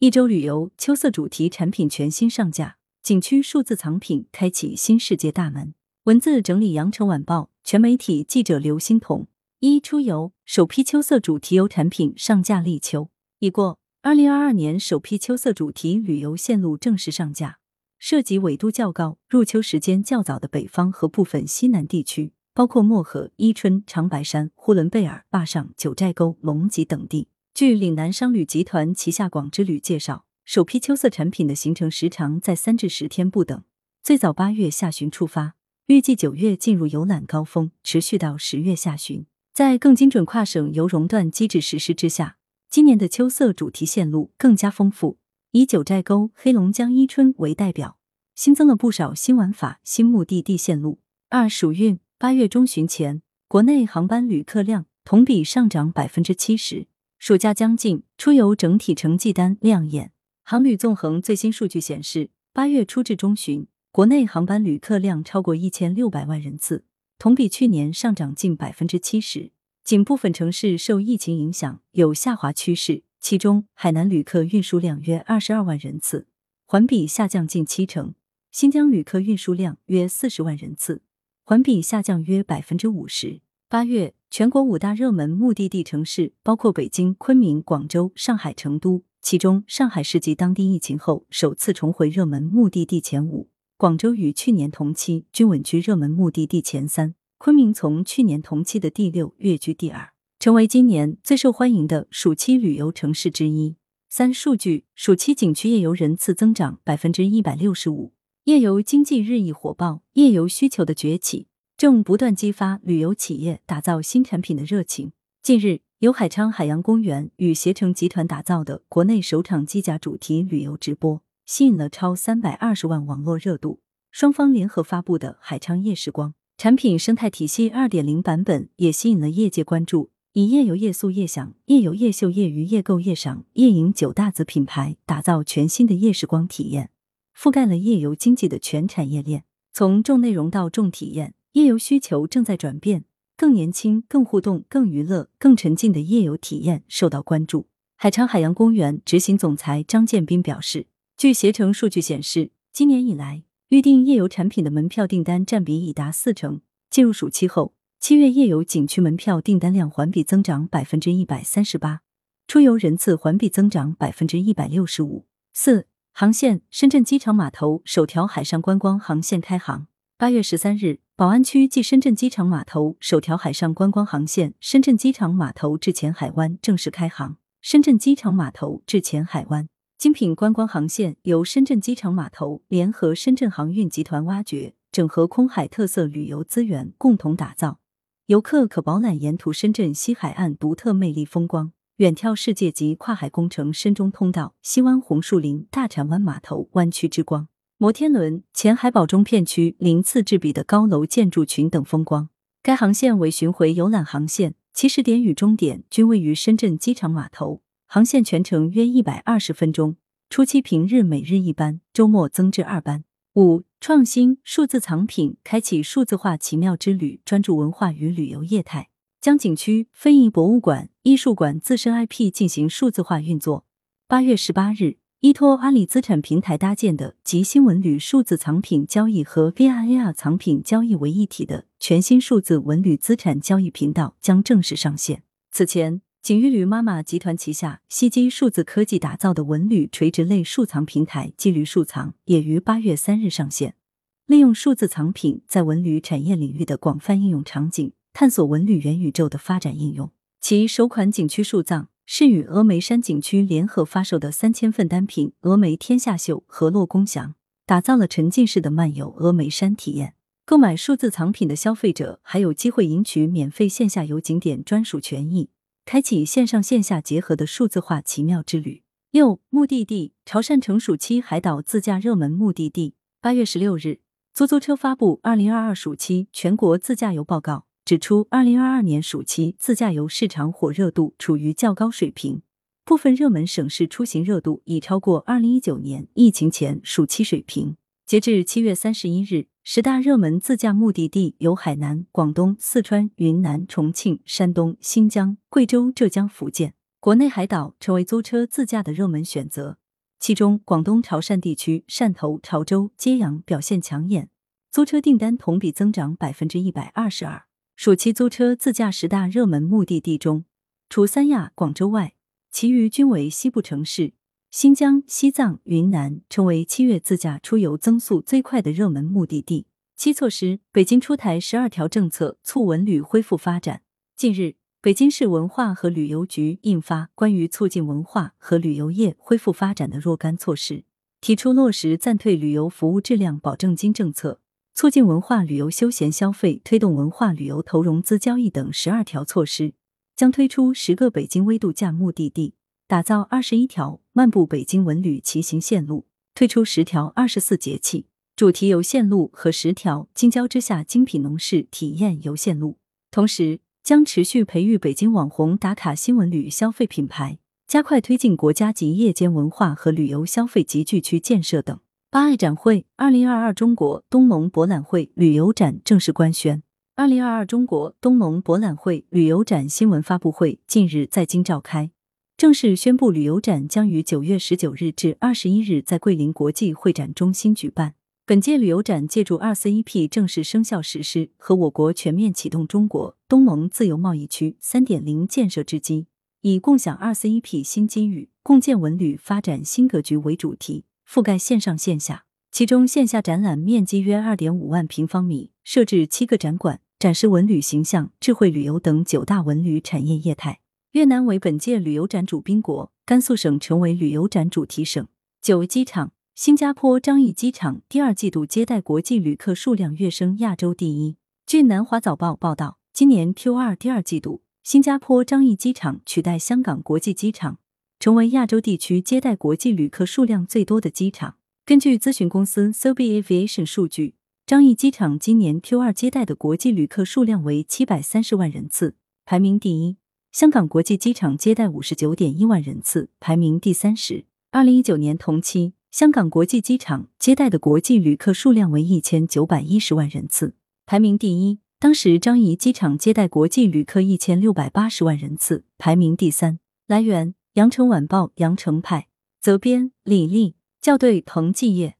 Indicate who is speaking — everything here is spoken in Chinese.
Speaker 1: 一周旅游秋色主题产品全新上架，景区数字藏品开启新世界大门。文字整理：羊城晚报全媒体记者刘欣彤。一出游首批秋色主题游产品上架立秋已过，二零二二年首批秋色主题旅游线路正式上架，涉及纬度较高、入秋时间较早的北方和部分西南地区。包括漠河、伊春、长白山、呼伦贝尔、坝上、九寨沟、龙脊等地。据岭南商旅集团旗下广之旅介绍，首批秋色产品的行程时长在三至十天不等，最早八月下旬出发，预计九月进入游览高峰，持续到十月下旬。在更精准跨省游熔断机制实施之下，今年的秋色主题线路更加丰富，以九寨沟、黑龙江伊春为代表，新增了不少新玩法、新目的地线路。二暑运。八月中旬前，国内航班旅客量同比上涨百分之七十。暑假将近，出游整体成绩单亮眼。航旅纵横最新数据显示，八月初至中旬，国内航班旅客量超过一千六百万人次，同比去年上涨近百分之七十。仅部分城市受疫情影响有下滑趋势，其中海南旅客运输量约二十二万人次，环比下降近七成；新疆旅客运输量约四十万人次。环比下降约百分之五十。八月，全国五大热门目的地城市包括北京、昆明、广州、上海、成都，其中上海市继当地疫情后首次重回热门目的地前五，广州与去年同期均稳居热门目的地前三，昆明从去年同期的第六跃居第二，成为今年最受欢迎的暑期旅游城市之一。三数据，暑期景区夜游人次增长百分之一百六十五。夜游经济日益火爆，夜游需求的崛起正不断激发旅游企业打造新产品的热情。近日，由海昌海洋公园与携程集团打造的国内首场机甲主题旅游直播，吸引了超三百二十万网络热度。双方联合发布的海昌夜时光产品生态体系二点零版本也吸引了业界关注，以夜游、夜宿、夜享、夜游、夜秀、夜娱、夜购、夜赏、夜饮九大子品牌，打造全新的夜时光体验。覆盖了夜游经济的全产业链，从重内容到重体验，夜游需求正在转变，更年轻、更互动、更娱乐、更沉浸的夜游体验受到关注。海昌海洋公园执行总裁张建斌表示，据携程数据显示，今年以来预订夜游产品的门票订单占比已达四成。进入暑期后，七月夜游景区门票订单量环比增长百分之一百三十八，出游人次环比增长百分之一百六十五。四航线：深圳机场码头首条海上观光航线开航。八月十三日，宝安区继深圳机场码头首条海上观光航线——深圳机场码头至前海湾正式开航。深圳机场码头至前海湾精品观光航线由深圳机场码头联合深圳航运集团挖掘、整合空海特色旅游资源，共同打造。游客可饱览沿途深圳西海岸独特魅力风光。远眺世界级跨海工程深中通道、西湾红树林、大铲湾码头湾区之光、摩天轮、前海堡中片区鳞次栉比的高楼建筑群等风光。该航线为巡回游览航线，起始点与终点均位于深圳机场码头。航线全程约一百二十分钟，初期平日每日一班，周末增至二班。五、创新数字藏品，开启数字化奇妙之旅，专注文化与旅游业态。将景区、非遗博物馆、艺术馆自身 IP 进行数字化运作。八月十八日，依托阿里资产平台搭建的集新文旅数字藏品交易和 VRAR 藏品交易为一体的全新数字文旅资产交易频道将正式上线。此前，景玉旅妈妈集团旗下西基数字科技打造的文旅垂直类数藏平台“基旅数藏”也于八月三日上线，利用数字藏品在文旅产业领域的广泛应用场景。探索文旅元宇宙的发展应用。其首款景区树葬是与峨眉山景区联合发售的三千份单品《峨眉天下秀·河洛宫祥》，打造了沉浸式的漫游峨眉山体验。购买数字藏品的消费者还有机会赢取免费线下游景点专属权益，开启线上线下结合的数字化奇妙之旅。六目的地潮汕成暑期海岛自驾热门目的地。八月十六日，出租车发布二零二二暑期全国自驾游报告。指出，二零二二年暑期自驾游市场火热度处于较高水平，部分热门省市出行热度已超过二零一九年疫情前暑期水平。截至七月三十一日，十大热门自驾目的地有海南、广东、四川、云南、重庆、山东、新疆、贵州、浙江、福建。国内海岛成为租车自驾的热门选择。其中广东潮汕地区、汕头、潮州、揭阳表现抢眼，租车订单同比增长百分之一百二十二。暑期租车自驾十大热门目的地中，除三亚、广州外，其余均为西部城市。新疆、西藏、云南成为七月自驾出游增速最快的热门目的地。七措施，北京出台十二条政策促文旅恢复发展。近日，北京市文化和旅游局印发《关于促进文化和旅游业恢复发展的若干措施》，提出落实暂退旅游服务质量保证金政策，促进文化旅游休闲消费，推动文化旅游投融资交易等十二条措施，将推出十个北京微度假目的地。打造二十一条漫步北京文旅骑行线路，推出十条二十四节气主题游线路和十条京郊之下精品农事体验游线路。同时，将持续培育北京网红打卡新文旅消费品牌，加快推进国家级夜间文化和旅游消费集聚区建设等。八爱展会二零二二中国东盟博览会旅游展正式官宣。二零二二中国东盟博览会旅游展新闻发布会近日在京召开。正式宣布，旅游展将于九月十九日至二十一日在桂林国际会展中心举办。本届旅游展借助二四一 P 正式生效实施和我国全面启动中国东盟自由贸易区三点零建设之机，以共享二四一 P 新机遇，共建文旅发展新格局为主题，覆盖线上线下。其中，线下展览面积约二点五万平方米，设置七个展馆，展示文旅形象、智慧旅游等九大文旅产业业态。越南为本届旅游展主宾国，甘肃省成为旅游展主题省。九机场，新加坡樟宜机场第二季度接待国际旅客数量跃升亚洲第一。据南华早报报道，今年 Q 二第二季度，新加坡樟宜机场取代香港国际机场，成为亚洲地区接待国际旅客数量最多的机场。根据咨询公司 Sobi Aviation 数据，樟宜机场今年 Q 二接待的国际旅客数量为七百三十万人次，排名第一。香港国际机场接待五十九点一万人次，排名第三十。二零一九年同期，香港国际机场接待的国际旅客数量为一千九百一十万人次，排名第一。当时樟宜机场接待国际旅客一千六百八十万人次，排名第三。来源：羊城晚报羊城派，责编：李丽，校对：彭继业。